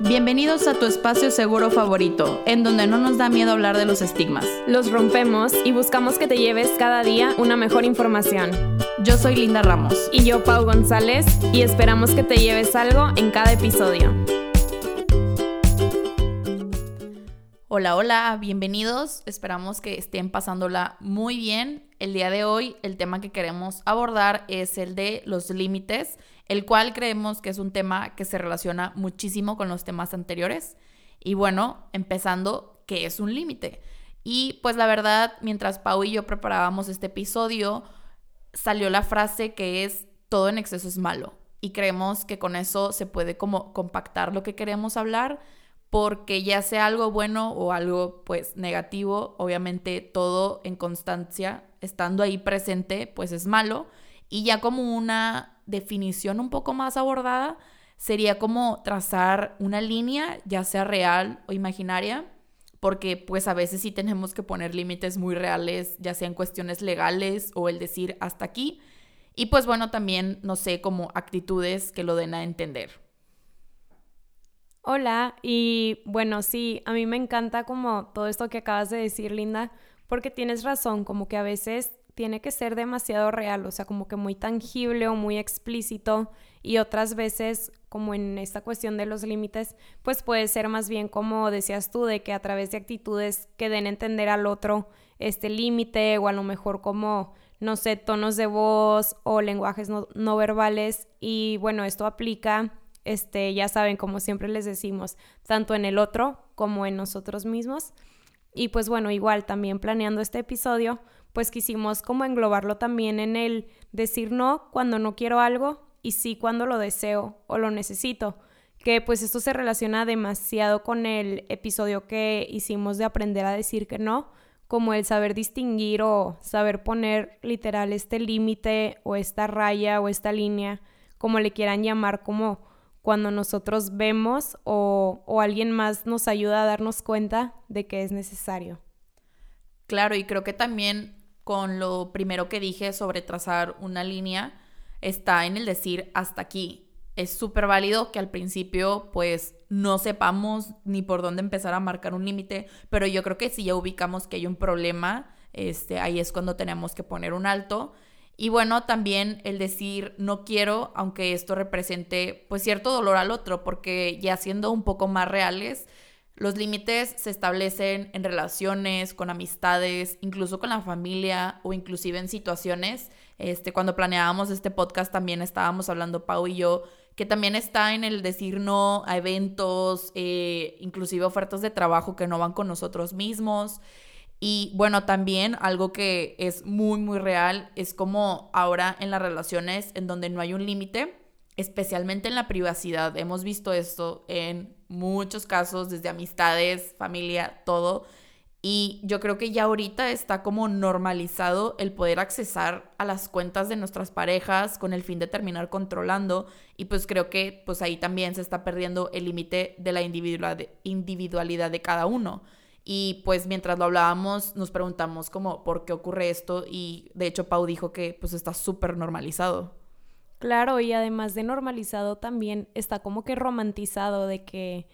Bienvenidos a tu espacio seguro favorito, en donde no nos da miedo hablar de los estigmas. Los rompemos y buscamos que te lleves cada día una mejor información. Yo soy Linda Ramos. Y yo, Pau González, y esperamos que te lleves algo en cada episodio. Hola, hola, bienvenidos. Esperamos que estén pasándola muy bien. El día de hoy el tema que queremos abordar es el de los límites el cual creemos que es un tema que se relaciona muchísimo con los temas anteriores. Y bueno, empezando, ¿qué es un límite? Y pues la verdad, mientras Pau y yo preparábamos este episodio, salió la frase que es todo en exceso es malo. Y creemos que con eso se puede como compactar lo que queremos hablar, porque ya sea algo bueno o algo pues negativo, obviamente todo en constancia, estando ahí presente, pues es malo. Y ya como una definición un poco más abordada sería como trazar una línea, ya sea real o imaginaria, porque pues a veces sí tenemos que poner límites muy reales, ya sean cuestiones legales o el decir hasta aquí. Y pues bueno, también, no sé, como actitudes que lo den a entender. Hola, y bueno, sí, a mí me encanta como todo esto que acabas de decir, Linda, porque tienes razón, como que a veces tiene que ser demasiado real, o sea, como que muy tangible o muy explícito y otras veces, como en esta cuestión de los límites, pues puede ser más bien como decías tú, de que a través de actitudes que den a entender al otro este límite o a lo mejor como, no sé, tonos de voz o lenguajes no, no verbales y bueno, esto aplica este, ya saben, como siempre les decimos, tanto en el otro como en nosotros mismos. Y pues bueno, igual también planeando este episodio, pues quisimos como englobarlo también en el decir no cuando no quiero algo y sí cuando lo deseo o lo necesito. Que pues esto se relaciona demasiado con el episodio que hicimos de aprender a decir que no, como el saber distinguir o saber poner literal este límite o esta raya o esta línea, como le quieran llamar, como cuando nosotros vemos o, o alguien más nos ayuda a darnos cuenta de que es necesario. Claro, y creo que también con lo primero que dije sobre trazar una línea está en el decir hasta aquí. Es súper válido que al principio pues no sepamos ni por dónde empezar a marcar un límite, pero yo creo que si ya ubicamos que hay un problema, este, ahí es cuando tenemos que poner un alto. Y bueno, también el decir no quiero, aunque esto represente pues cierto dolor al otro, porque ya siendo un poco más reales, los límites se establecen en relaciones, con amistades, incluso con la familia o inclusive en situaciones. Este, cuando planeábamos este podcast también estábamos hablando Pau y yo que también está en el decir no a eventos, eh, inclusive ofertas de trabajo que no van con nosotros mismos. Y bueno, también algo que es muy, muy real es como ahora en las relaciones en donde no hay un límite, especialmente en la privacidad. Hemos visto esto en muchos casos, desde amistades, familia, todo. Y yo creo que ya ahorita está como normalizado el poder accesar a las cuentas de nuestras parejas con el fin de terminar controlando. Y pues creo que pues ahí también se está perdiendo el límite de la individualidad de cada uno. Y pues mientras lo hablábamos nos preguntamos como por qué ocurre esto y de hecho Pau dijo que pues está súper normalizado. Claro, y además de normalizado también está como que romantizado de que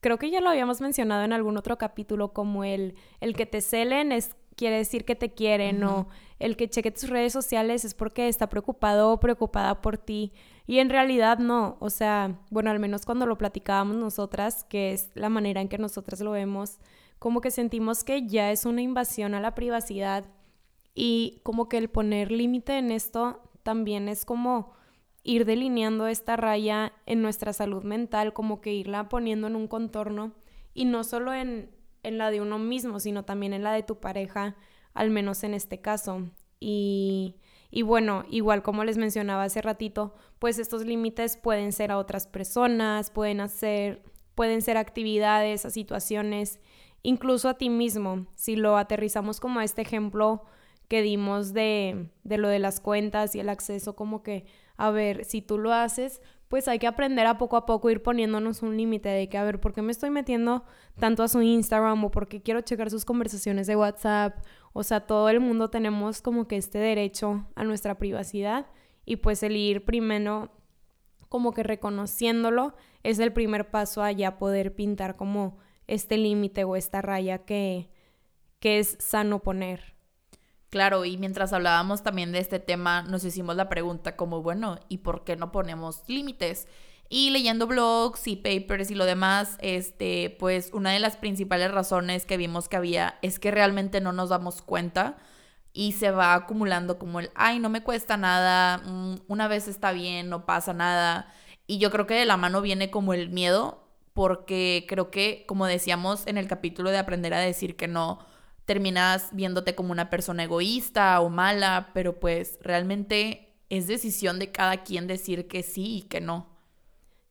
creo que ya lo habíamos mencionado en algún otro capítulo como el el que te celen es quiere decir que te quieren o el que cheque tus redes sociales es porque está preocupado o preocupada por ti. Y en realidad no, o sea, bueno, al menos cuando lo platicábamos nosotras, que es la manera en que nosotras lo vemos, como que sentimos que ya es una invasión a la privacidad y como que el poner límite en esto también es como ir delineando esta raya en nuestra salud mental, como que irla poniendo en un contorno y no solo en, en la de uno mismo, sino también en la de tu pareja, al menos en este caso. Y, y bueno, igual como les mencionaba hace ratito, pues estos límites pueden ser a otras personas, pueden hacer, pueden ser actividades, a situaciones, incluso a ti mismo. Si lo aterrizamos como a este ejemplo que dimos de, de lo de las cuentas y el acceso, como que a ver, si tú lo haces, pues hay que aprender a poco a poco ir poniéndonos un límite de que, a ver, ¿por qué me estoy metiendo tanto a su Instagram o por qué quiero checar sus conversaciones de WhatsApp? O sea, todo el mundo tenemos como que este derecho a nuestra privacidad y pues el ir primero como que reconociéndolo es el primer paso a ya poder pintar como este límite o esta raya que, que es sano poner. Claro, y mientras hablábamos también de este tema, nos hicimos la pregunta como, bueno, ¿y por qué no ponemos límites? Y leyendo blogs y papers y lo demás, este, pues una de las principales razones que vimos que había es que realmente no nos damos cuenta y se va acumulando como el, ay, no me cuesta nada, mm, una vez está bien, no pasa nada. Y yo creo que de la mano viene como el miedo, porque creo que, como decíamos en el capítulo de aprender a decir que no, terminas viéndote como una persona egoísta o mala, pero pues realmente es decisión de cada quien decir que sí y que no.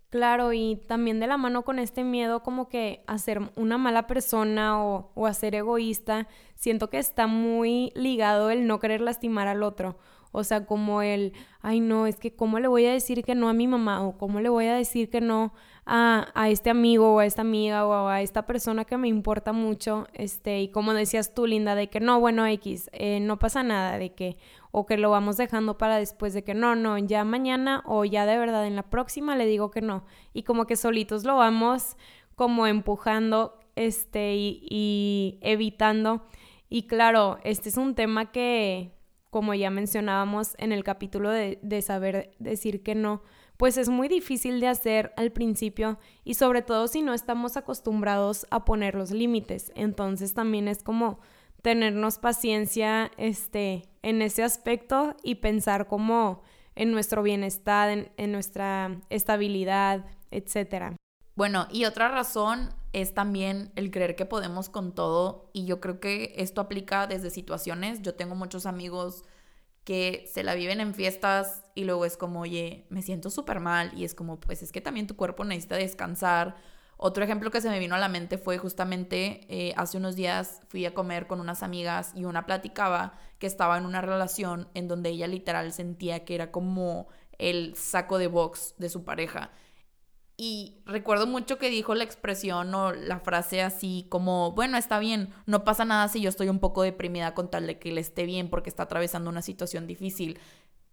Claro, y también de la mano con este miedo como que a ser una mala persona o, o a ser egoísta, siento que está muy ligado el no querer lastimar al otro. O sea, como el, ay no, es que cómo le voy a decir que no a mi mamá o cómo le voy a decir que no a, a, este amigo o a esta amiga o a esta persona que me importa mucho, este, y como decías tú, Linda, de que no, bueno, X, eh, no pasa nada, de que, o que lo vamos dejando para después de que no, no, ya mañana o ya de verdad en la próxima le digo que no. Y como que solitos lo vamos como empujando, este, y, y evitando. Y claro, este es un tema que, como ya mencionábamos en el capítulo de, saber decir que no, pues es muy difícil de hacer al principio y sobre todo si no estamos acostumbrados a poner los límites. Entonces también es como tenernos paciencia este, en ese aspecto y pensar como en nuestro bienestar, en, en nuestra estabilidad, etc. Bueno, y otra razón es también el creer que podemos con todo y yo creo que esto aplica desde situaciones. Yo tengo muchos amigos que se la viven en fiestas y luego es como, oye, me siento súper mal y es como, pues es que también tu cuerpo necesita descansar. Otro ejemplo que se me vino a la mente fue justamente eh, hace unos días fui a comer con unas amigas y una platicaba que estaba en una relación en donde ella literal sentía que era como el saco de box de su pareja y recuerdo mucho que dijo la expresión o la frase así como, bueno, está bien, no pasa nada si yo estoy un poco deprimida con tal de que le esté bien porque está atravesando una situación difícil.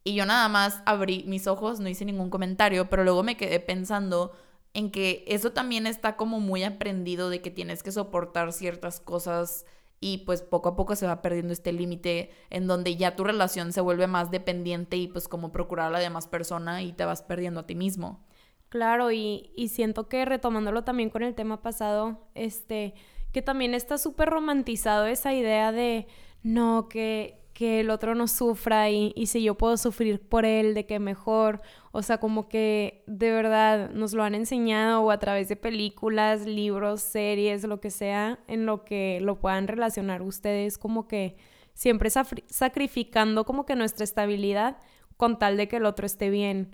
Y yo nada más abrí mis ojos, no hice ningún comentario, pero luego me quedé pensando en que eso también está como muy aprendido de que tienes que soportar ciertas cosas y pues poco a poco se va perdiendo este límite en donde ya tu relación se vuelve más dependiente y pues como procurar a la demás persona y te vas perdiendo a ti mismo. Claro, y, y siento que retomándolo también con el tema pasado, este, que también está súper romantizado esa idea de, no, que, que el otro no sufra y, y, si yo puedo sufrir por él, de que mejor, o sea, como que de verdad nos lo han enseñado o a través de películas, libros, series, lo que sea, en lo que lo puedan relacionar ustedes, como que siempre sacrificando como que nuestra estabilidad con tal de que el otro esté bien.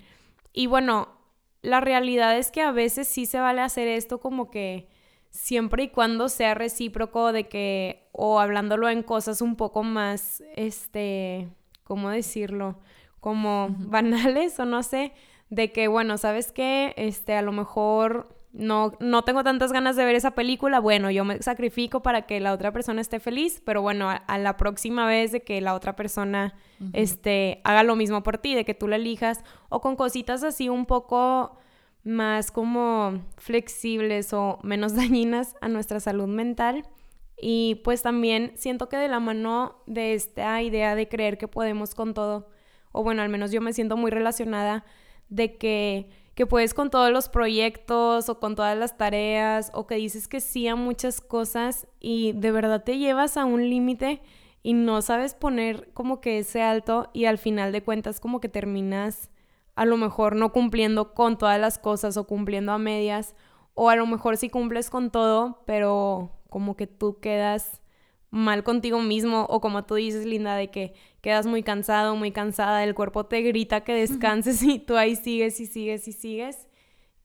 Y bueno, la realidad es que a veces sí se vale hacer esto como que siempre y cuando sea recíproco de que, o hablándolo en cosas un poco más, este, ¿cómo decirlo? Como banales o no sé, de que, bueno, ¿sabes qué? Este, a lo mejor no, no tengo tantas ganas de ver esa película, bueno, yo me sacrifico para que la otra persona esté feliz, pero bueno, a, la próxima vez de que la otra persona este, haga lo mismo por ti, de que tú la elijas, o con cositas así un poco más como flexibles o menos dañinas a nuestra salud mental. Y pues también siento que de la mano de esta idea de creer que podemos con todo, o bueno, al menos yo me siento muy relacionada de que que puedes con todos los proyectos o con todas las tareas o que dices que sí a muchas cosas y de verdad te llevas a un límite y no sabes poner como que ese alto y al final de cuentas como que terminas a lo mejor no cumpliendo con todas las cosas o cumpliendo a medias o a lo mejor sí cumples con todo pero como que tú quedas mal contigo mismo o como tú dices, Linda, de que quedas muy cansado, muy cansada, el cuerpo te grita que descanses y tú ahí sigues y sigues y sigues.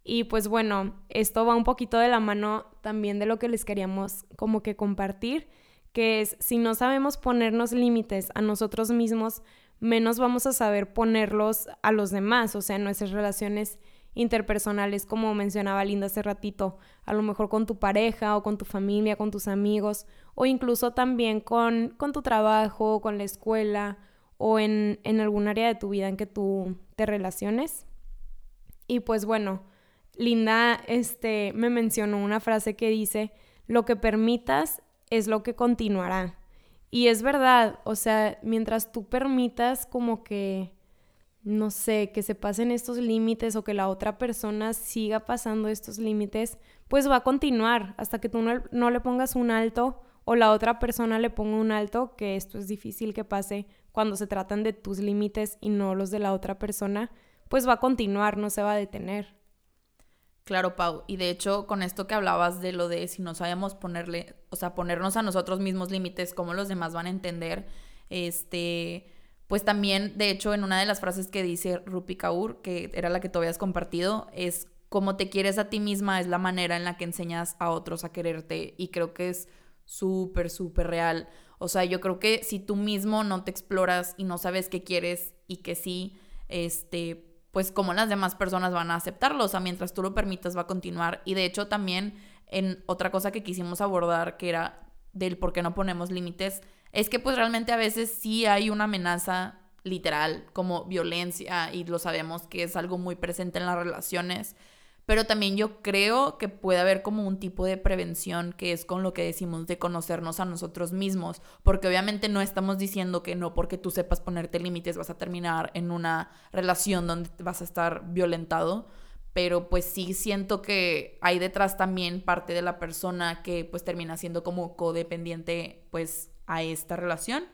Y pues bueno, esto va un poquito de la mano también de lo que les queríamos como que compartir, que es si no sabemos ponernos límites a nosotros mismos, menos vamos a saber ponerlos a los demás, o sea, en nuestras relaciones interpersonales, como mencionaba Linda hace ratito, a lo mejor con tu pareja o con tu familia, con tus amigos, o incluso también con, con tu trabajo, con la escuela o en, en algún área de tu vida en que tú te relaciones. Y pues bueno, Linda este, me mencionó una frase que dice, lo que permitas es lo que continuará. Y es verdad, o sea, mientras tú permitas como que, no sé, que se pasen estos límites o que la otra persona siga pasando estos límites, pues va a continuar hasta que tú no, no le pongas un alto o la otra persona le ponga un alto, que esto es difícil que pase cuando se tratan de tus límites y no los de la otra persona, pues va a continuar, no se va a detener. Claro, Pau. Y de hecho, con esto que hablabas de lo de si no sabemos ponerle, o sea, ponernos a nosotros mismos límites, cómo los demás van a entender, este, pues también, de hecho, en una de las frases que dice Rupi Kaur, que era la que tú habías compartido, es cómo te quieres a ti misma es la manera en la que enseñas a otros a quererte. Y creo que es súper, súper real. O sea, yo creo que si tú mismo no te exploras y no sabes qué quieres y que sí, este, pues como las demás personas van a aceptarlo, o sea, mientras tú lo permitas va a continuar. Y de hecho también en otra cosa que quisimos abordar, que era del por qué no ponemos límites, es que pues realmente a veces sí hay una amenaza literal como violencia y lo sabemos que es algo muy presente en las relaciones pero también yo creo que puede haber como un tipo de prevención que es con lo que decimos de conocernos a nosotros mismos, porque obviamente no estamos diciendo que no porque tú sepas ponerte límites vas a terminar en una relación donde vas a estar violentado, pero pues sí siento que hay detrás también parte de la persona que pues termina siendo como codependiente pues a esta relación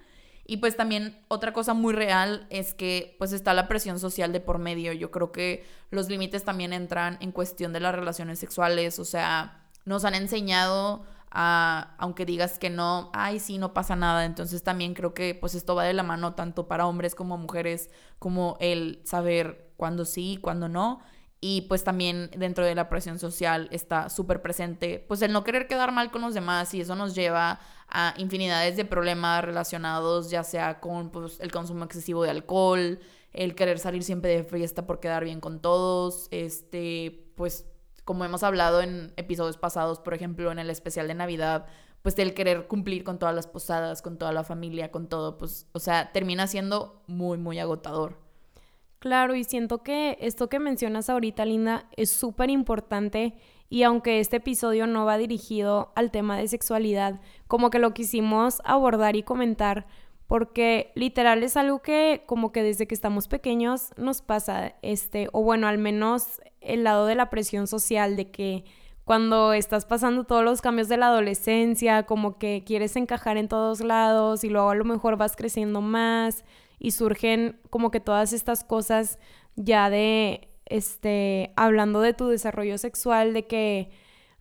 y pues también otra cosa muy real es que pues está la presión social de por medio. Yo creo que los límites también entran en cuestión de las relaciones sexuales, o sea, nos han enseñado a, aunque digas que no, ay, sí, no pasa nada. Entonces también creo que pues esto va de la mano tanto para hombres como mujeres, como el saber cuándo sí, cuándo no. Y pues también dentro de la presión social está súper presente, pues el no querer quedar mal con los demás y eso nos lleva a infinidades de problemas relacionados ya sea con pues, el consumo excesivo de alcohol, el querer salir siempre de fiesta por quedar bien con todos, este, pues como hemos hablado en episodios pasados, por ejemplo en el especial de Navidad, pues el querer cumplir con todas las posadas, con toda la familia, con todo, pues, o sea, termina siendo muy, muy agotador. Claro, y siento que esto que mencionas ahorita, Linda, es súper importante y aunque este episodio no va dirigido al tema de sexualidad, como que lo quisimos abordar y comentar porque literal es algo que como que desde que estamos pequeños nos pasa, este, o bueno, al menos el lado de la presión social de que cuando estás pasando todos los cambios de la adolescencia, como que quieres encajar en todos lados y luego a lo mejor vas creciendo más y surgen como que todas estas cosas ya de, este, hablando de tu desarrollo sexual, de que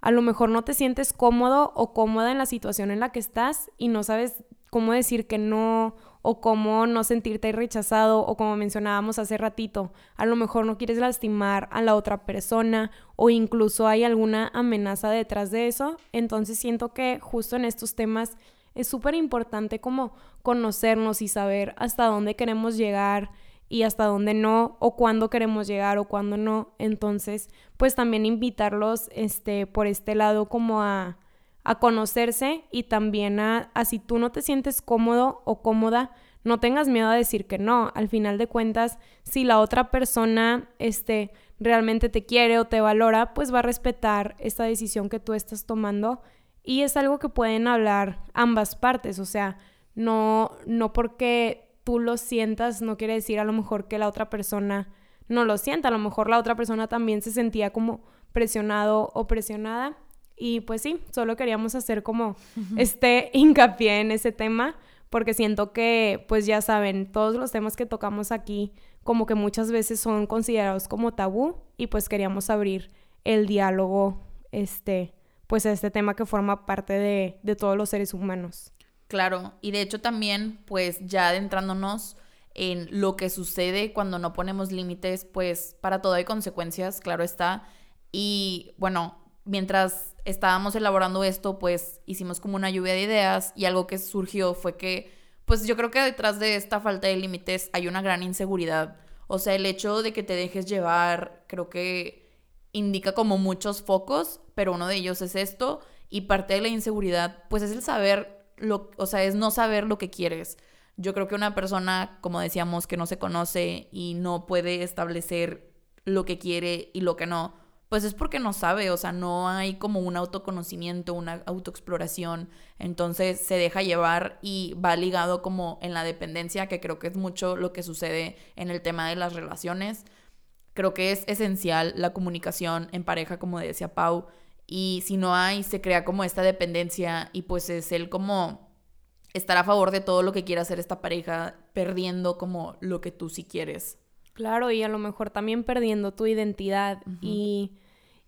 a lo mejor no te sientes cómodo o cómoda en la situación en la que estás y no sabes cómo decir que no o cómo no sentirte rechazado o como mencionábamos hace ratito, a lo mejor no quieres lastimar a la otra persona o incluso hay alguna amenaza detrás de eso, entonces siento que justo en estos temas es súper importante como conocernos y saber hasta dónde queremos llegar y hasta dónde no, o cuándo queremos llegar o cuándo no. Entonces, pues también invitarlos este, por este lado como a, a conocerse y también a, a si tú no te sientes cómodo o cómoda, no tengas miedo a decir que no. Al final de cuentas, si la otra persona este, realmente te quiere o te valora, pues va a respetar esta decisión que tú estás tomando y es algo que pueden hablar ambas partes, o sea, no, no porque tú lo sientas no quiere decir a lo mejor que la otra persona no lo sienta, a lo mejor la otra persona también se sentía como presionado o presionada. Y pues sí, solo queríamos hacer como este hincapié en ese tema, porque siento que, pues ya saben, todos los temas que tocamos aquí como que muchas veces son considerados como tabú y pues queríamos abrir el diálogo, este, pues este tema que forma parte de, de todos los seres humanos. Claro, y de hecho también, pues ya adentrándonos en lo que sucede cuando no ponemos límites, pues para todo hay consecuencias, claro está. Y bueno, mientras estábamos elaborando esto, pues hicimos como una lluvia de ideas y algo que surgió fue que, pues yo creo que detrás de esta falta de límites hay una gran inseguridad. O sea, el hecho de que te dejes llevar, creo que indica como muchos focos, pero uno de ellos es esto y parte de la inseguridad pues es el saber lo, o sea, es no saber lo que quieres. Yo creo que una persona, como decíamos, que no se conoce y no puede establecer lo que quiere y lo que no, pues es porque no sabe, o sea, no hay como un autoconocimiento, una autoexploración, entonces se deja llevar y va ligado como en la dependencia, que creo que es mucho lo que sucede en el tema de las relaciones. Creo que es esencial la comunicación en pareja, como decía Pau, y si no hay, se crea como esta dependencia y pues es el como estar a favor de todo lo que quiera hacer esta pareja, perdiendo como lo que tú sí quieres. Claro, y a lo mejor también perdiendo tu identidad. y,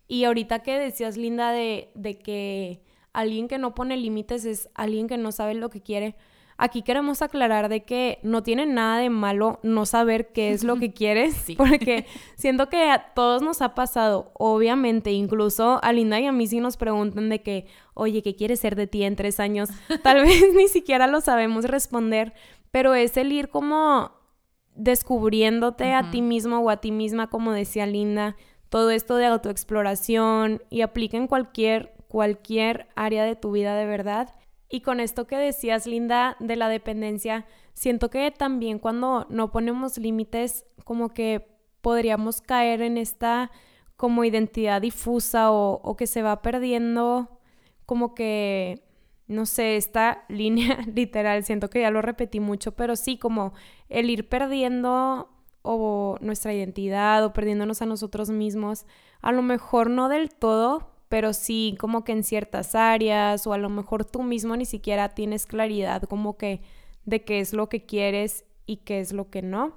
y ahorita que decías, Linda, de, de que alguien que no pone límites es alguien que no sabe lo que quiere. Aquí queremos aclarar de que no tiene nada de malo no saber qué es lo que quieres, porque siento que a todos nos ha pasado, obviamente, incluso a Linda y a mí sí nos preguntan de que, oye, ¿qué quieres ser de ti en tres años? Tal vez ni siquiera lo sabemos responder, pero es el ir como descubriéndote a ti mismo o a ti misma, como decía Linda, todo esto de autoexploración y aplica en cualquier, cualquier área de tu vida de verdad. Y con esto que decías, Linda, de la dependencia, siento que también cuando no ponemos límites, como que podríamos caer en esta como identidad difusa o, que se va perdiendo como que no sé, esta línea literal, siento que ya lo repetí mucho, pero sí, como el ir perdiendo o nuestra identidad o perdiéndonos a nosotros mismos, a lo mejor no del todo, pero sí como que en ciertas áreas o a lo mejor tú mismo ni siquiera tienes claridad como que de qué es lo que quieres y qué es lo que no.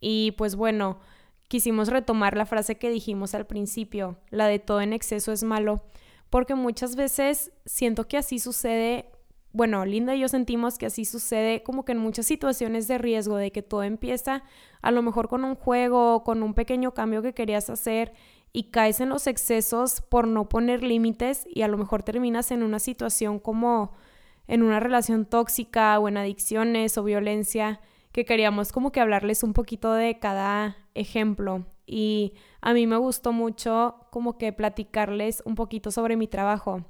Y pues bueno, quisimos retomar la frase que dijimos al principio, la de todo en exceso es malo porque muchas veces siento que así sucede, bueno, Linda y yo sentimos que así sucede como que en muchas situaciones de riesgo, de que todo empieza a lo mejor con un juego, con un pequeño cambio que querías hacer y caes en los excesos por no poner límites y a lo mejor terminas en una situación como en una relación tóxica o en adicciones o violencia, que queríamos como que hablarles un poquito de cada ejemplo y a mí me gustó mucho como que platicarles un poquito sobre mi trabajo.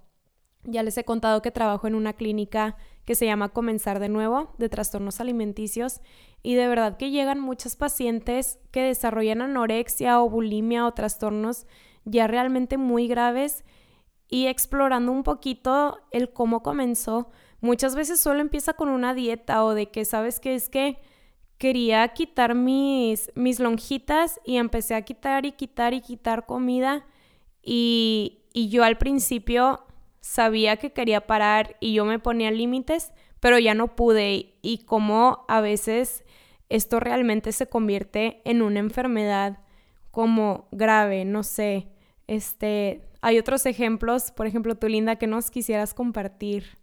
Ya les he contado que trabajo en una clínica que se llama Comenzar de nuevo, de trastornos alimenticios, y de verdad que llegan muchas pacientes que desarrollan anorexia o bulimia o trastornos ya realmente muy graves y explorando un poquito el cómo comenzó. Muchas veces solo empieza con una dieta o de que sabes que es que quería quitar mis, mis lonjitas y empecé a quitar y quitar y quitar comida y, y yo al principio sabía que quería parar y yo me ponía límites, pero ya no pude y como a veces esto realmente se convierte en una enfermedad como grave, no sé. Este, hay otros ejemplos, por ejemplo, tú Linda, que nos quisieras compartir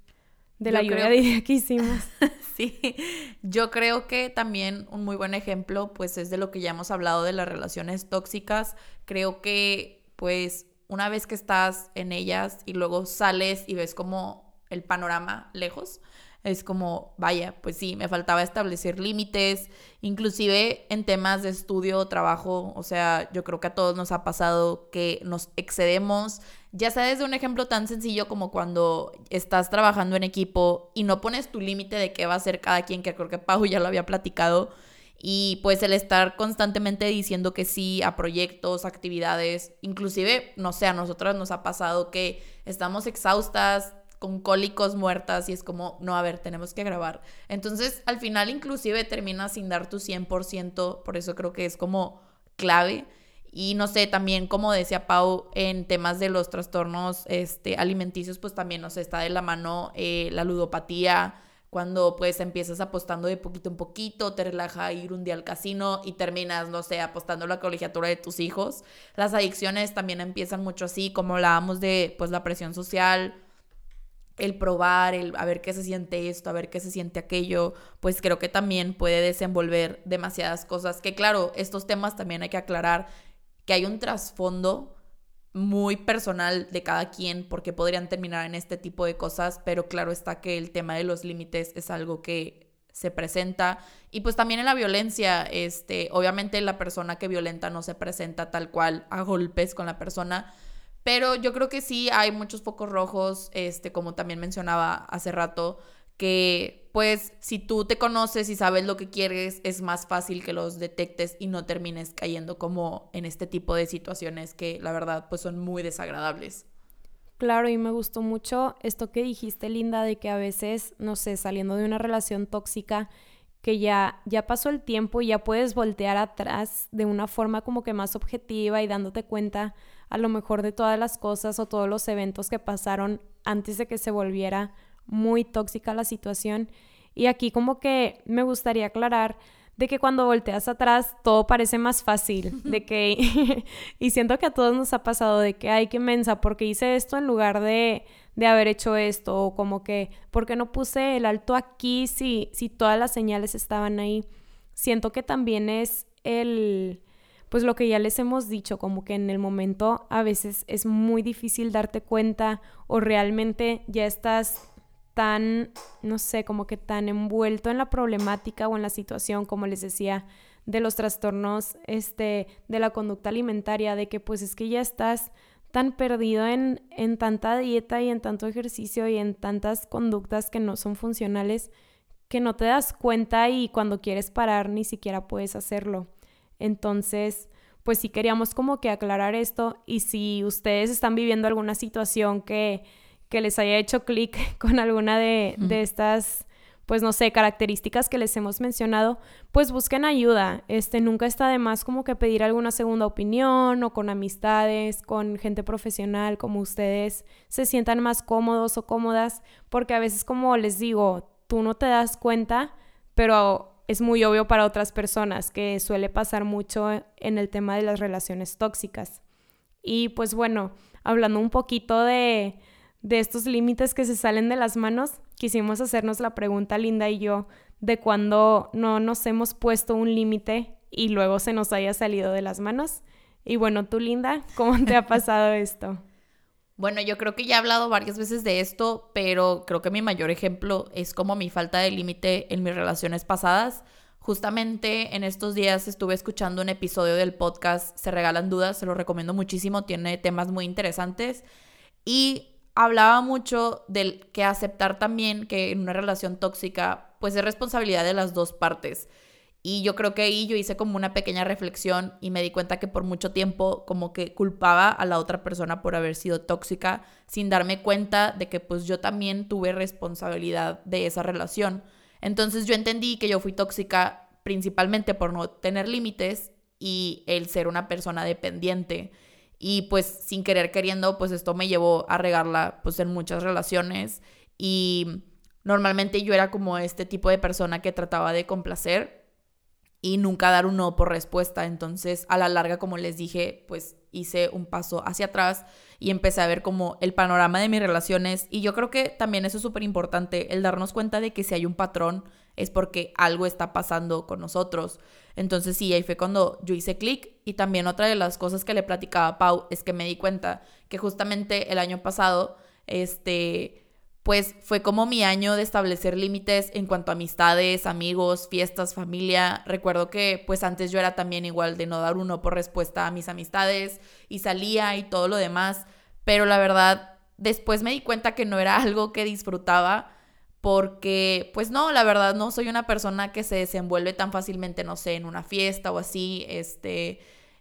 de la lluvia de idea que hicimos. sí, yo creo que también un muy buen ejemplo, pues es de lo que ya hemos hablado de las relaciones tóxicas. Creo que, pues, una vez que estás en ellas y luego sales y ves como el panorama lejos, es como, vaya, pues sí, me faltaba establecer límites, inclusive en temas de estudio, o trabajo, o sea, yo creo que a todos nos ha pasado que nos excedemos, ya sea desde un ejemplo tan sencillo como cuando estás trabajando en equipo y no pones tu límite de qué va a hacer cada quien, que creo que Pau ya lo había platicado, y pues el estar constantemente diciendo que sí a proyectos, actividades, inclusive, no sé, a nosotras nos ha pasado que estamos exhaustas, con cólicos muertas y es como, no, a ver, tenemos que grabar. Entonces, al final inclusive terminas sin dar tu 100%, por eso creo que es como clave. Y no sé, también como decía Pau, en temas de los trastornos este, alimenticios, pues también nos está de la mano eh, la ludopatía, cuando pues empiezas apostando de poquito en poquito, te relaja ir un día al casino y terminas, no sé, apostando la colegiatura de tus hijos. Las adicciones también empiezan mucho así, como hablábamos de pues la presión social, el probar, el a ver qué se siente esto, a ver qué se siente aquello, pues creo que también puede desenvolver demasiadas cosas. Que claro, estos temas también hay que aclarar que hay un trasfondo muy personal de cada quien porque podrían terminar en este tipo de cosas, pero claro está que el tema de los límites es algo que se presenta. Y pues también en la violencia, este, obviamente la persona que violenta no se presenta tal cual a golpes con la persona, pero yo creo que sí hay muchos focos rojos, este, como también mencionaba hace rato, que pues si tú te conoces y sabes lo que quieres, es más fácil que los detectes y no termines cayendo como en este tipo de situaciones que la verdad pues son muy desagradables. Claro, y me gustó mucho esto que dijiste, Linda, de que a veces, no sé, saliendo de una relación tóxica, que ya, ya pasó el tiempo y ya puedes voltear atrás de una forma como que más objetiva y dándote cuenta a lo mejor de todas las cosas o todos los eventos que pasaron antes de que se volviera muy tóxica la situación. Y aquí como que me gustaría aclarar de que cuando volteas atrás todo parece más fácil, de que, y siento que a todos nos ha pasado de que, ay, qué mensa, porque hice esto en lugar de, de haber hecho esto, o como que, porque no puse el alto aquí si, si todas las señales estaban ahí? Siento que también es el, pues lo que ya les hemos dicho, como que en el momento a veces es muy difícil darte cuenta o realmente ya estás tan, no sé, como que tan envuelto en la problemática o en la situación, como les decía, de los trastornos este, de la conducta alimentaria, de que pues es que ya estás tan perdido en, en tanta dieta y en tanto ejercicio y en tantas conductas que no son funcionales que no te das cuenta y cuando quieres parar ni siquiera puedes hacerlo. Entonces, pues sí queríamos como que aclarar esto y si ustedes están viviendo alguna situación que que les haya hecho clic con alguna de, estas, pues no sé, características que les hemos mencionado, pues busquen ayuda. Este, nunca está de más como que pedir alguna segunda opinión o con amistades, con gente profesional, como ustedes se sientan más cómodos o cómodas, porque a veces, como les digo, tú no te das cuenta, pero es muy obvio para otras personas, que suele pasar mucho en el tema de las relaciones tóxicas. Y pues bueno, hablando un poquito de de estos límites que se salen de las manos, quisimos hacernos la pregunta, Linda y yo, de cuando no nos hemos puesto un límite y luego se nos haya salido de las manos. Y bueno, tú, Linda, ¿cómo te ha pasado esto? Bueno, yo creo que ya he hablado varias veces de esto, pero creo que mi mayor ejemplo es como mi falta de límite en mis relaciones pasadas. Justamente en estos días estuve escuchando un episodio del podcast Se Regalan Dudas, se lo recomiendo muchísimo, tiene temas muy interesantes. Y hablaba mucho del que aceptar también que en una relación tóxica, pues es responsabilidad de las dos partes. Y yo creo que ahí yo hice como una pequeña reflexión y me di cuenta que por mucho tiempo como que culpaba a la otra persona por haber sido tóxica sin darme cuenta de que pues yo también tuve responsabilidad de esa relación. Entonces yo entendí que yo fui tóxica principalmente por no tener límites y el ser una persona dependiente. Y pues sin querer queriendo, pues esto me llevó a regarla pues en muchas relaciones y normalmente yo era como este tipo de persona que trataba de complacer y nunca dar un no por respuesta. Entonces, a la larga, como les dije, pues hice un paso hacia atrás y empecé a ver como el panorama de mis relaciones. Y yo creo que también eso es súper importante, el darnos cuenta de que si hay un patrón es porque algo está pasando con nosotros. Entonces sí, ahí fue cuando yo hice clic y también otra de las cosas que le platicaba a Pau es que me di cuenta que justamente el año pasado, este, pues fue como mi año de establecer límites en cuanto a amistades, amigos, fiestas, familia. Recuerdo que pues antes yo era también igual de no dar uno por respuesta a mis amistades y salía y todo lo demás, pero la verdad después me di cuenta que no era algo que disfrutaba porque pues no, la verdad no soy una persona que se desenvuelve tan fácilmente, no sé, en una fiesta o así, este,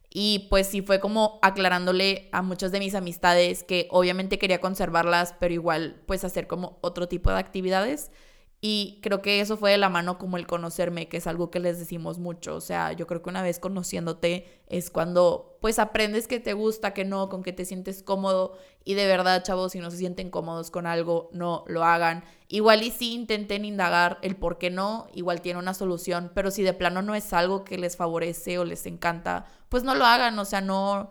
y pues sí fue como aclarándole a muchas de mis amistades que obviamente quería conservarlas, pero igual pues hacer como otro tipo de actividades. Y creo que eso fue de la mano como el conocerme, que es algo que les decimos mucho. O sea, yo creo que una vez conociéndote es cuando pues aprendes que te gusta, que no, con que te sientes cómodo. Y de verdad, chavos, si no se sienten cómodos con algo, no lo hagan. Igual y sí intenten indagar el por qué no, igual tiene una solución. Pero si de plano no es algo que les favorece o les encanta, pues no lo hagan. O sea, no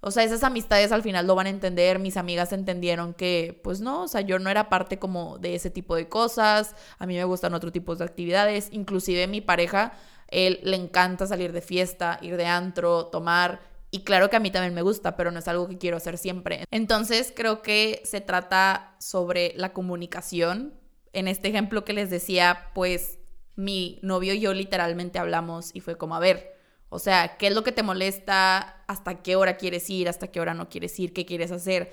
o sea, esas amistades al final lo van a entender, mis amigas entendieron que, pues no, o sea, yo no era parte como de ese tipo de cosas, a mí me gustan otro tipo de actividades, inclusive mi pareja, él le encanta salir de fiesta, ir de antro, tomar, y claro que a mí también me gusta, pero no es algo que quiero hacer siempre. Entonces creo que se trata sobre la comunicación. En este ejemplo que les decía, pues mi novio y yo literalmente hablamos y fue como, a ver, o sea, ¿qué es lo que te molesta? ¿Hasta qué hora quieres ir? ¿Hasta qué hora no quieres ir? ¿Qué quieres hacer?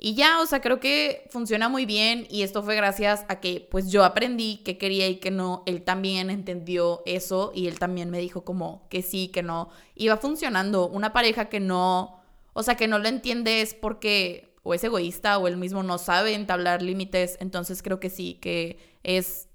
Y ya, o sea, creo que funciona muy bien y esto fue gracias a que pues yo aprendí que quería y que no. Él también entendió eso y él también me dijo como que sí, que no. Iba funcionando. Una pareja que no, o sea, que no lo entiende es porque o es egoísta o él mismo no sabe entablar límites. Entonces creo que sí, que es,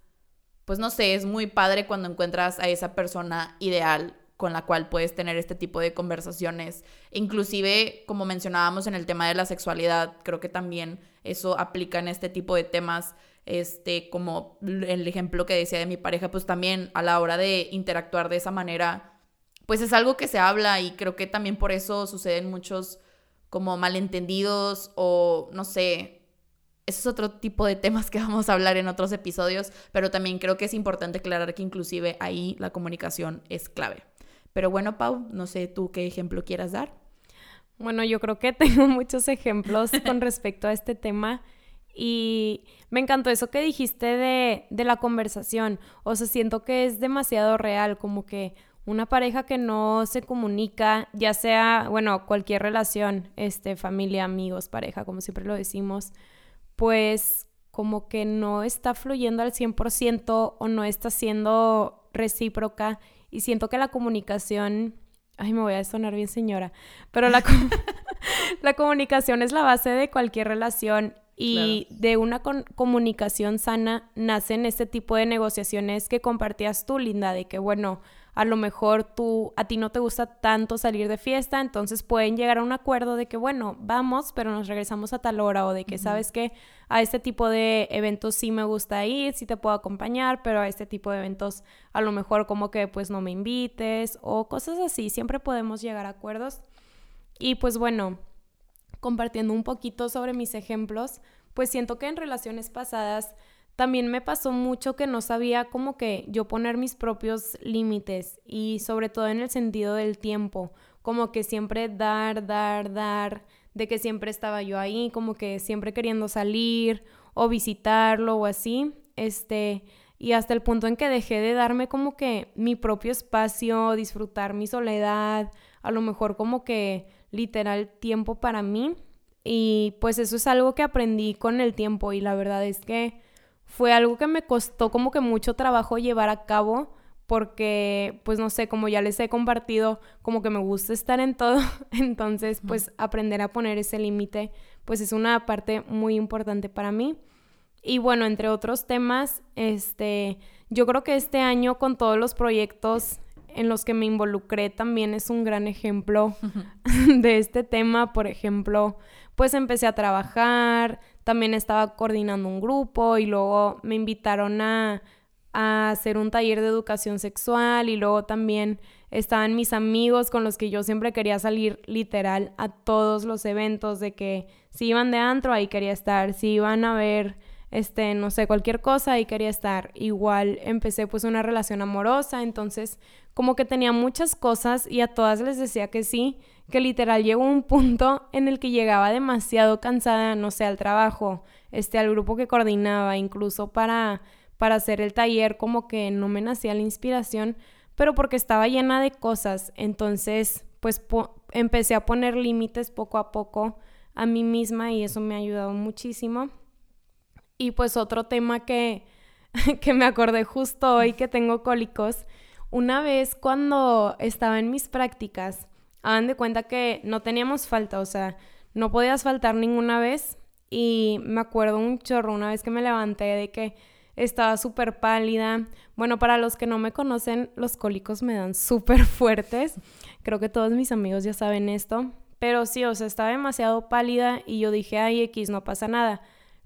pues no sé, es muy padre cuando encuentras a esa persona ideal con la cual puedes tener este tipo de conversaciones. Inclusive, como mencionábamos en el tema de la sexualidad, creo que también eso aplica en este tipo de temas. Este, como el ejemplo que decía de mi pareja, pues también a la hora de interactuar de esa manera, pues es algo que se habla y creo que también por eso suceden muchos como malentendidos o no sé, ese es otro tipo de temas que vamos a hablar en otros episodios, pero también creo que es importante aclarar que inclusive ahí la comunicación es clave. Pero bueno, Pau, no sé tú qué ejemplo quieras dar. Bueno, yo creo que tengo muchos ejemplos con respecto a este tema y me encantó eso que dijiste de, de la conversación. O sea, siento que es demasiado real, como que una pareja que no se comunica, ya sea, bueno, cualquier relación, este, familia, amigos, pareja, como siempre lo decimos, pues como que no está fluyendo al 100% o no está siendo recíproca y siento que la comunicación, ay, me voy a sonar bien señora, pero la, la comunicación es la base de cualquier relación y de una comunicación sana nacen este tipo de negociaciones que compartías tú, Linda, de que, bueno, a lo mejor tú, a ti no te gusta tanto salir de fiesta, entonces pueden llegar a un acuerdo de que, bueno, vamos, pero nos regresamos a tal hora o de que, ¿sabes que A este tipo de eventos sí me gusta ir, sí te puedo acompañar, pero a este tipo de eventos a lo mejor como que pues no me invites o cosas así, siempre podemos llegar a acuerdos. Y pues bueno, compartiendo un poquito sobre mis ejemplos, pues siento que en relaciones pasadas también me pasó mucho que no sabía como que yo poner mis propios límites y sobre todo en el sentido del tiempo, como que siempre dar, dar, dar, de que siempre estaba yo ahí, como que siempre queriendo salir o visitarlo o así, este, y hasta el punto en que dejé de darme como que mi propio espacio, disfrutar mi soledad, a lo mejor como que literal tiempo para mí. Y pues eso es algo que aprendí con el tiempo y la verdad es que fue algo que me costó como que mucho trabajo llevar a cabo porque pues no sé, como ya les he compartido, como que me gusta estar en todo, entonces pues aprender a poner ese límite pues es una parte muy importante para mí. Y bueno, entre otros temas, este, yo creo que este año con todos los proyectos en los que me involucré también es un gran ejemplo de este tema. Por ejemplo, pues empecé a trabajar, también estaba coordinando un grupo y luego me invitaron a, hacer un taller de educación sexual y luego también estaban mis amigos con los que yo siempre quería salir literal a todos los eventos de que si iban de antro ahí quería estar, si iban a ver este, no sé, cualquier cosa, ahí quería estar. Igual empecé pues una relación amorosa, entonces como que tenía muchas cosas y a todas les decía que sí, que literal llegó un punto en el que llegaba demasiado cansada, no sé, al trabajo, este, al grupo que coordinaba, incluso para, para hacer el taller, como que no me nacía la inspiración, pero porque estaba llena de cosas, entonces pues empecé a poner límites poco a poco a mí misma y eso me ha ayudado muchísimo. Y pues otro tema que, que me acordé justo hoy que tengo cólicos, una vez cuando estaba en mis prácticas, hagan de cuenta que no teníamos falta, o sea, no podías faltar ninguna vez. Y me acuerdo un chorro una vez que me levanté de que estaba súper pálida. Bueno, para los que no me conocen, los cólicos me dan súper fuertes. Creo que todos mis amigos ya saben esto. Pero sí, o sea, estaba demasiado pálida y yo dije, ay, X, no pasa nada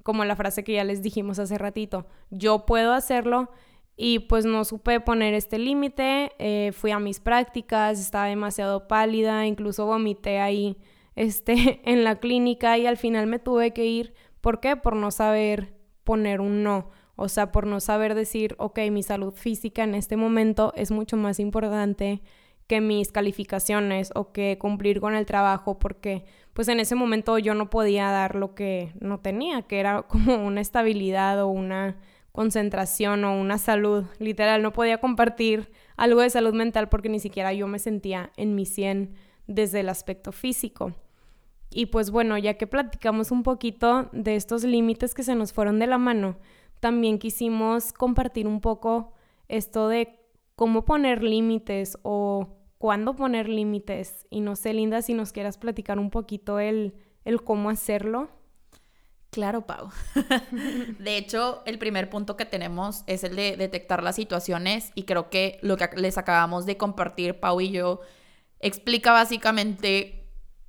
como la frase que ya les dijimos hace ratito, yo puedo hacerlo y pues no supe poner este límite, eh, fui a mis prácticas, estaba demasiado pálida, incluso vomité ahí este, en la clínica y al final me tuve que ir. ¿Por qué? Por no saber poner un no. O sea, por no saber decir, ok, mi salud física en este momento es mucho más importante que mis calificaciones o que cumplir con el trabajo porque pues en ese momento yo no podía dar lo que no tenía, que era como una estabilidad o una concentración o una salud. Literal, no podía compartir algo de salud mental porque ni siquiera yo me sentía en mi 100 desde el aspecto físico. Y pues bueno, ya que platicamos un poquito de estos límites que se nos fueron de la mano, también quisimos compartir un poco esto de cómo poner límites o cuándo poner límites. Y no sé, Linda, si nos quieras platicar un poquito el, el cómo hacerlo. Claro, Pau. de hecho, el primer punto que tenemos es el de detectar las situaciones y creo que lo que les acabamos de compartir, Pau y yo, explica básicamente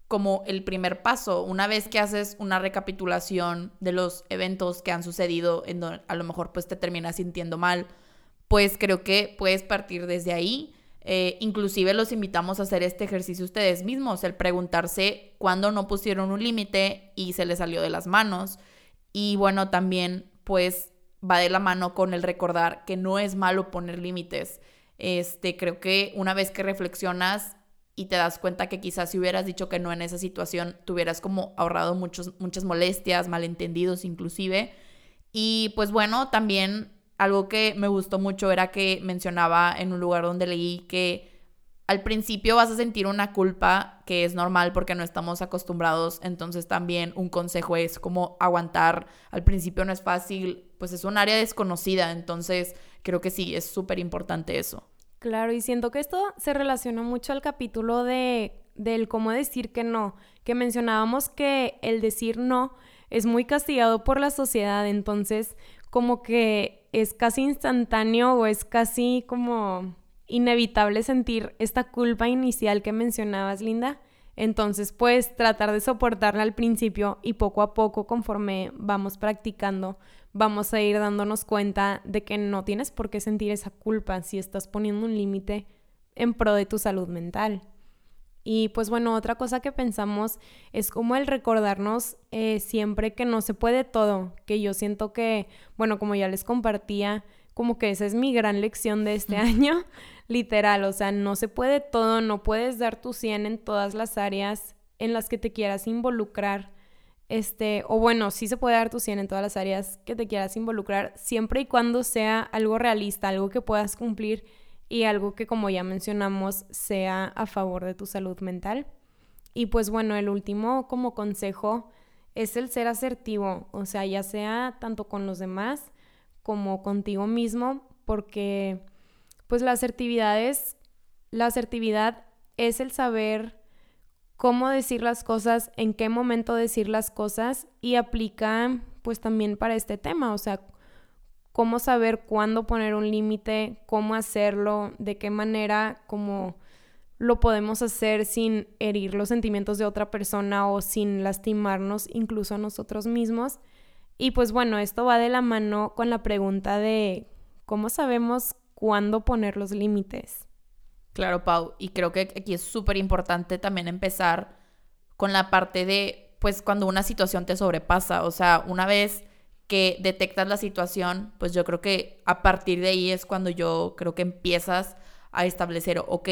como el primer paso. Una vez que haces una recapitulación de los eventos que han sucedido, en donde a lo mejor pues te terminas sintiendo mal, pues creo que puedes partir desde ahí. Eh, inclusive los invitamos a hacer este ejercicio ustedes mismos, el preguntarse cuándo no pusieron un límite y se les salió de las manos. Y bueno, también pues va de la mano con el recordar que no es malo poner límites. Este, creo que una vez que reflexionas y te das cuenta que quizás si hubieras dicho que no en esa situación, tuvieras como ahorrado muchos, muchas molestias, malentendidos inclusive. Y pues bueno, también algo que me gustó mucho era que mencionaba en un lugar donde leí que al principio vas a sentir una culpa que es normal porque no estamos acostumbrados, entonces también un consejo es como aguantar, al principio no es fácil, pues es un área desconocida, entonces creo que sí, es súper importante eso. Claro, y siento que esto se relaciona mucho al capítulo de del cómo decir que no, que mencionábamos que el decir no es muy castigado por la sociedad, entonces como que es casi instantáneo o es casi como inevitable sentir esta culpa inicial que mencionabas, Linda. Entonces, pues tratar de soportarla al principio y poco a poco, conforme vamos practicando, vamos a ir dándonos cuenta de que no tienes por qué sentir esa culpa si estás poniendo un límite en pro de tu salud mental. Y pues bueno, otra cosa que pensamos es como el recordarnos eh, siempre que no se puede todo, que yo siento que, bueno, como ya les compartía, como que esa es mi gran lección de este año, literal, o sea, no se puede todo, no puedes dar tu 100 en todas las áreas en las que te quieras involucrar este, o bueno, sí se puede dar tu 100 en todas las áreas que te quieras involucrar, siempre y cuando sea algo realista, algo que puedas cumplir y algo que, como ya mencionamos, sea a favor de tu salud mental. Y pues bueno, el último como consejo es el ser asertivo, o sea, ya sea tanto con los demás como contigo mismo, porque pues la asertividad es, la asertividad es el saber cómo decir las cosas, en qué momento decir las cosas y aplica pues también para este tema, o sea, cómo saber cuándo poner un límite, cómo hacerlo, de qué manera, cómo lo podemos hacer sin herir los sentimientos de otra persona o sin lastimarnos incluso a nosotros mismos. Y pues bueno, esto va de la mano con la pregunta de cómo sabemos cuándo poner los límites. Claro, Pau, y creo que aquí es súper importante también empezar con la parte de, pues, cuando una situación te sobrepasa, o sea, una vez que detectas la situación, pues yo creo que a partir de ahí es cuando yo creo que empiezas a establecer, ok,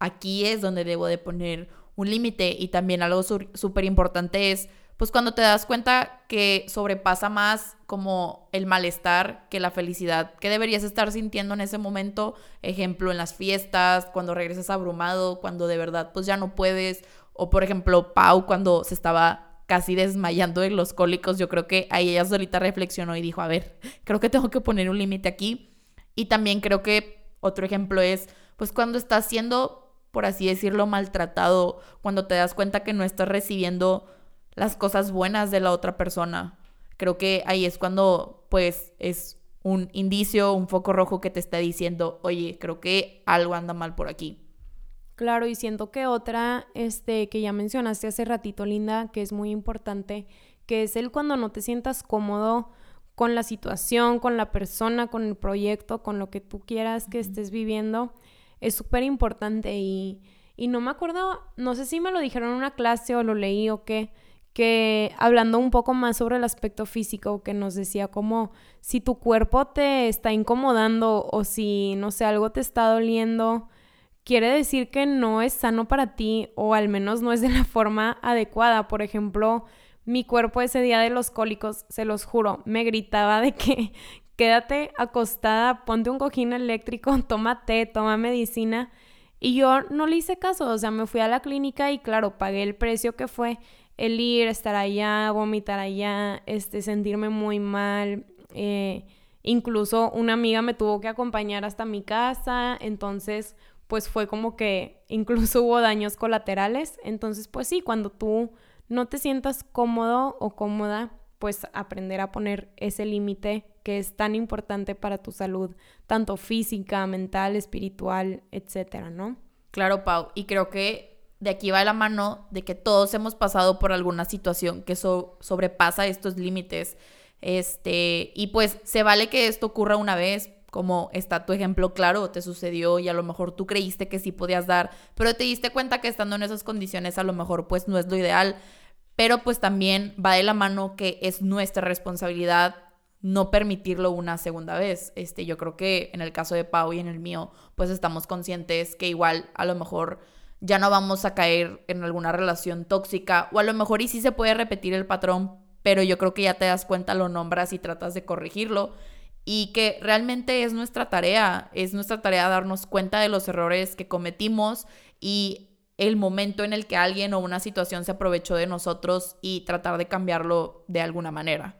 aquí es donde debo de poner un límite. Y también algo súper importante es pues cuando te das cuenta que sobrepasa más como el malestar que la felicidad que deberías estar sintiendo en ese momento, ejemplo en las fiestas, cuando regresas abrumado, cuando de verdad pues ya no puedes, o por ejemplo Pau cuando se estaba casi desmayando de los cólicos, yo creo que ahí ella solita reflexionó y dijo, a ver, creo que tengo que poner un límite aquí. Y también creo que otro ejemplo es, pues cuando estás siendo, por así decirlo, maltratado, cuando te das cuenta que no estás recibiendo las cosas buenas de la otra persona. Creo que ahí es cuando pues es un indicio, un foco rojo que te está diciendo, oye, creo que algo anda mal por aquí. Claro, y siento que otra, este, que ya mencionaste hace ratito, Linda, que es muy importante, que es el cuando no te sientas cómodo con la situación, con la persona, con el proyecto, con lo que tú quieras que estés viviendo, es súper importante y, y no me acuerdo, no sé si me lo dijeron en una clase o lo leí o qué, que hablando un poco más sobre el aspecto físico, que nos decía como si tu cuerpo te está incomodando o si, no sé, algo te está doliendo, quiere decir que no es sano para ti o al menos no es de la forma adecuada. Por ejemplo, mi cuerpo ese día de los cólicos, se los juro, me gritaba de que quédate acostada, ponte un cojín eléctrico, toma té, toma medicina. Y yo no le hice caso, o sea, me fui a la clínica y claro, pagué el precio que fue el ir, estar allá, vomitar allá, este, sentirme muy mal. Eh, incluso una amiga me tuvo que acompañar hasta mi casa, entonces pues fue como que incluso hubo daños colaterales. Entonces pues sí, cuando tú no te sientas cómodo o cómoda, pues aprender a poner ese límite que es tan importante para tu salud, tanto física, mental, espiritual, etcétera, ¿no? Claro, Pau, y creo que de aquí va la mano de que todos hemos pasado por alguna situación que sobrepasa estos límites. Este, y pues se vale que esto ocurra una vez, como está tu ejemplo claro, te sucedió y a lo mejor tú creíste que sí podías dar, pero te diste cuenta que estando en esas condiciones a lo mejor pues no es lo ideal, pero pues también va de la mano que es nuestra responsabilidad no permitirlo una segunda vez. Este, yo creo que en el caso de Pau y en el mío, pues estamos conscientes que igual a lo mejor ya no vamos a caer en alguna relación tóxica o a lo mejor y sí se puede repetir el patrón, pero yo creo que ya te das cuenta, lo nombras y tratas de corregirlo y que realmente es nuestra tarea, es nuestra tarea darnos cuenta de los errores que cometimos y el momento en el que alguien o una situación se aprovechó de nosotros y tratar de cambiarlo de alguna manera.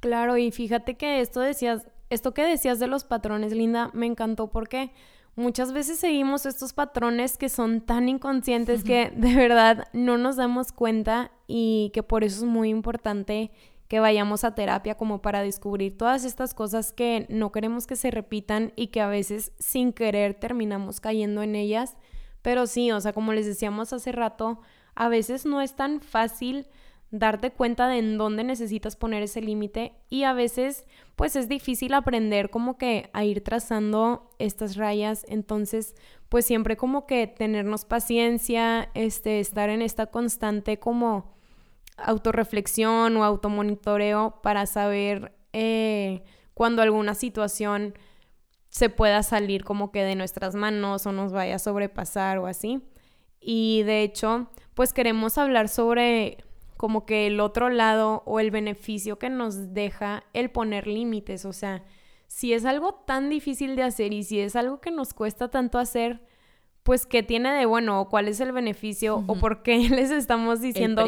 Claro, y fíjate que esto decías, esto que decías de los patrones, Linda, me encantó porque muchas veces seguimos estos patrones que son tan inconscientes que de verdad no nos damos cuenta y que por eso es muy importante que vayamos a terapia como para descubrir todas estas cosas que no queremos que se repitan y que a veces sin querer terminamos cayendo en ellas. Pero sí, o sea, como les decíamos hace rato, a veces no es tan fácil darte cuenta de en dónde necesitas poner ese límite y a veces pues es difícil aprender como que a ir trazando estas rayas, entonces pues siempre como que tenernos paciencia, este estar en esta constante como autorreflexión o automonitoreo para saber eh, cuando alguna situación se pueda salir como que de nuestras manos o nos vaya a sobrepasar o así. Y de hecho, pues queremos hablar sobre como que el otro lado o el beneficio que nos deja el poner límites. O sea, si es algo tan difícil de hacer y si es algo que nos cuesta tanto hacer, pues qué tiene de bueno o cuál es el beneficio o por qué les estamos diciendo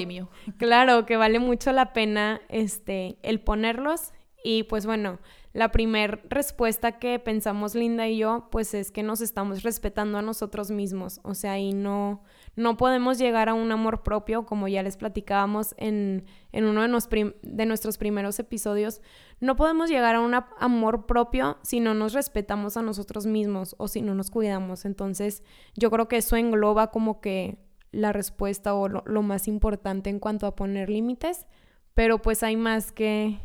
claro que vale mucho la pena este el ponerlos. Y pues bueno la primera respuesta que pensamos Linda y yo, pues es que nos estamos respetando a nosotros mismos, o sea, y no, no podemos llegar a un amor propio, como ya les platicábamos en, en uno de, de nuestros primeros episodios, no podemos llegar a un amor propio si no nos respetamos a nosotros mismos o si no nos cuidamos. Entonces, yo creo que eso engloba como que la respuesta o lo más importante en cuanto a poner límites, pero pues hay más que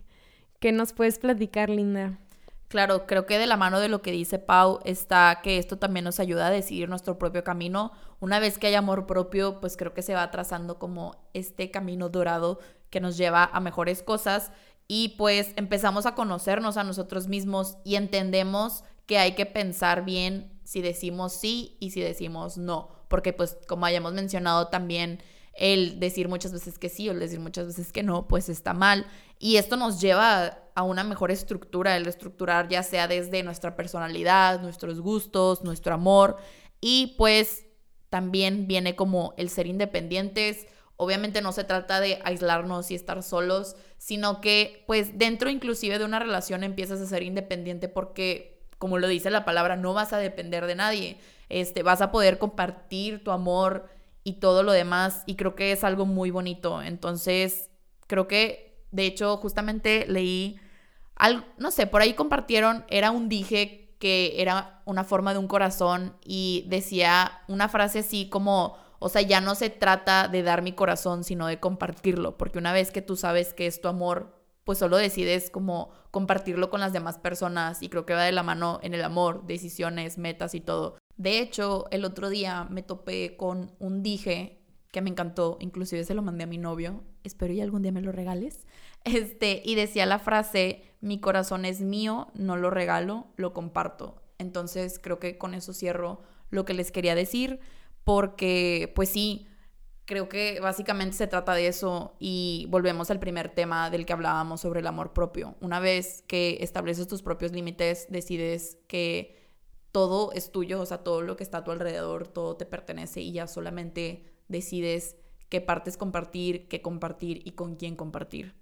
¿Qué nos puedes platicar, Linda? Claro, creo que de la mano de lo que dice Pau está que esto también nos ayuda a decidir nuestro propio camino. Una vez que hay amor propio, pues creo que se va trazando como este camino dorado que nos lleva a mejores cosas y pues empezamos a conocernos a nosotros mismos y entendemos que hay que pensar bien si decimos sí y si decimos no, porque pues como hayamos mencionado también el decir muchas veces que sí o el decir muchas veces que no, pues está mal. Y esto nos lleva a una mejor estructura, el estructurar ya sea desde nuestra personalidad, nuestros gustos, nuestro amor y pues también viene como el ser independientes. Obviamente no se trata de aislarnos y estar solos, sino que pues dentro inclusive de una relación empiezas a ser independiente porque como lo dice la palabra, no vas a depender de nadie. Este, vas a poder compartir tu amor y todo lo demás y creo que es algo muy bonito. Entonces, creo que de hecho justamente leí algo, no sé, por ahí compartieron, era un dije que era una forma de un corazón y decía una frase así como, o sea, ya no se trata de dar mi corazón, sino de compartirlo, porque una vez que tú sabes que es tu amor, pues solo decides como compartirlo con las demás personas y creo que va de la mano en el amor, decisiones, metas y todo. De hecho, el otro día me topé con un dije que me encantó, inclusive se lo mandé a mi novio, espero y algún día me lo regales. Este, y decía la frase, mi corazón es mío, no lo regalo, lo comparto. Entonces, creo que con eso cierro lo que les quería decir, porque pues sí, creo que básicamente se trata de eso y volvemos al primer tema del que hablábamos sobre el amor propio. Una vez que estableces tus propios límites, decides que todo es tuyo, o sea, todo lo que está a tu alrededor, todo te pertenece y ya solamente decides qué partes compartir, qué compartir y con quién compartir.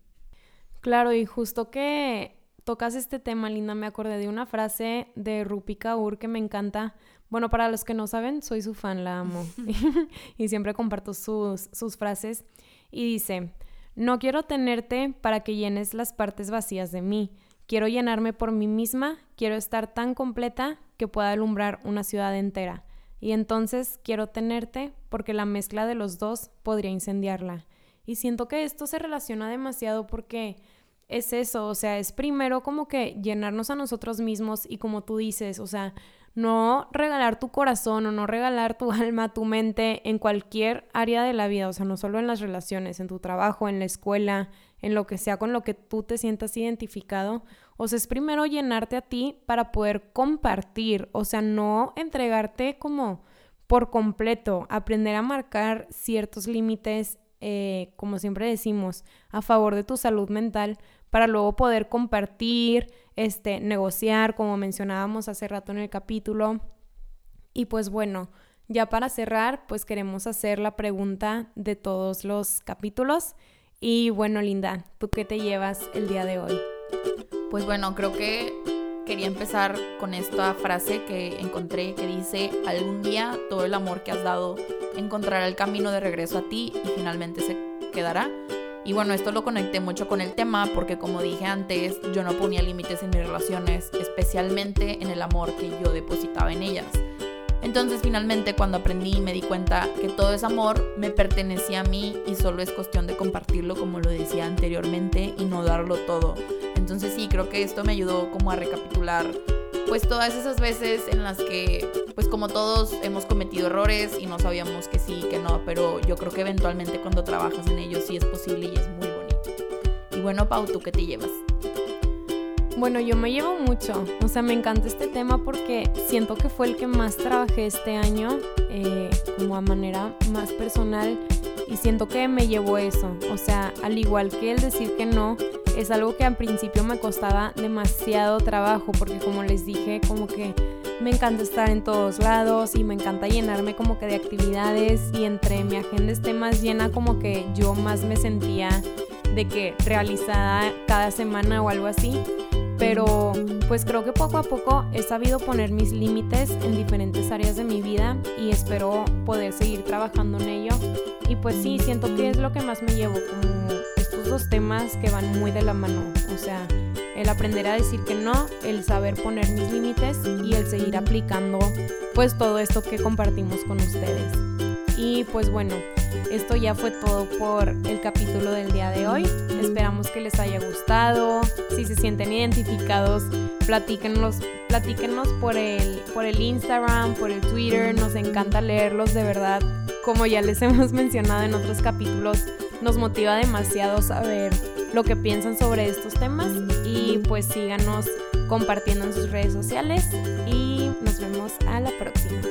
Claro, y justo que tocas este tema, Linda, me acordé de una frase de Rupi Kaur que me encanta. Bueno, para los que no saben, soy su fan, la amo. y siempre comparto sus, sus frases. Y dice, no quiero tenerte para que llenes las partes vacías de mí. Quiero llenarme por mí misma, quiero estar tan completa que pueda alumbrar una ciudad entera. Y entonces quiero tenerte porque la mezcla de los dos podría incendiarla. Y siento que esto se relaciona demasiado porque es eso, o sea, es primero como que llenarnos a nosotros mismos y como tú dices, o sea, no regalar tu corazón o no regalar tu alma, tu mente en cualquier área de la vida, o sea, no solo en las relaciones, en tu trabajo, en la escuela, en lo que sea con lo que tú te sientas identificado. O sea, es primero llenarte a ti para poder compartir, o sea, no entregarte como por completo, aprender a marcar ciertos límites, eh, como siempre decimos, a favor de tu salud mental, para luego poder compartir, este, negociar, como mencionábamos hace rato en el capítulo. Y pues bueno, ya para cerrar, pues queremos hacer la pregunta de todos los capítulos. Y bueno, Linda, ¿tú qué te llevas el día de hoy? Pues bueno, creo que quería empezar con esta frase que encontré que dice, algún día todo el amor que has dado encontrará el camino de regreso a ti y finalmente se quedará. Y bueno, esto lo conecté mucho con el tema porque como dije antes, yo no ponía límites en mis relaciones, especialmente en el amor que yo depositaba en ellas. Entonces finalmente cuando aprendí me di cuenta que todo ese amor me pertenecía a mí y solo es cuestión de compartirlo como lo decía anteriormente y no darlo todo. Entonces sí, creo que esto me ayudó como a recapitular pues todas esas veces en las que pues como todos hemos cometido errores y no sabíamos que sí, que no, pero yo creo que eventualmente cuando trabajas en ellos sí es posible y es muy bonito. Y bueno, Pau, ¿tú qué te llevas? Bueno, yo me llevo mucho, o sea, me encanta este tema porque siento que fue el que más trabajé este año, eh, como a manera más personal, y siento que me llevó eso, o sea, al igual que el decir que no, es algo que al principio me costaba demasiado trabajo, porque como les dije, como que me encanta estar en todos lados y me encanta llenarme como que de actividades y entre mi agenda esté más llena como que yo más me sentía de que realizada cada semana o algo así pero pues creo que poco a poco he sabido poner mis límites en diferentes áreas de mi vida y espero poder seguir trabajando en ello. Y pues sí, siento que es lo que más me llevo, estos temas que van muy de la mano, o sea, el aprender a decir que no, el saber poner mis límites y el seguir aplicando pues todo esto que compartimos con ustedes. Y pues bueno, esto ya fue todo por el capítulo del día de hoy. Esperamos que les haya gustado. Si se sienten identificados, platíquenos, platíquenos por el, por el Instagram, por el Twitter. Nos encanta leerlos de verdad. Como ya les hemos mencionado en otros capítulos, nos motiva demasiado saber lo que piensan sobre estos temas. Y pues síganos compartiendo en sus redes sociales. Y nos vemos a la próxima.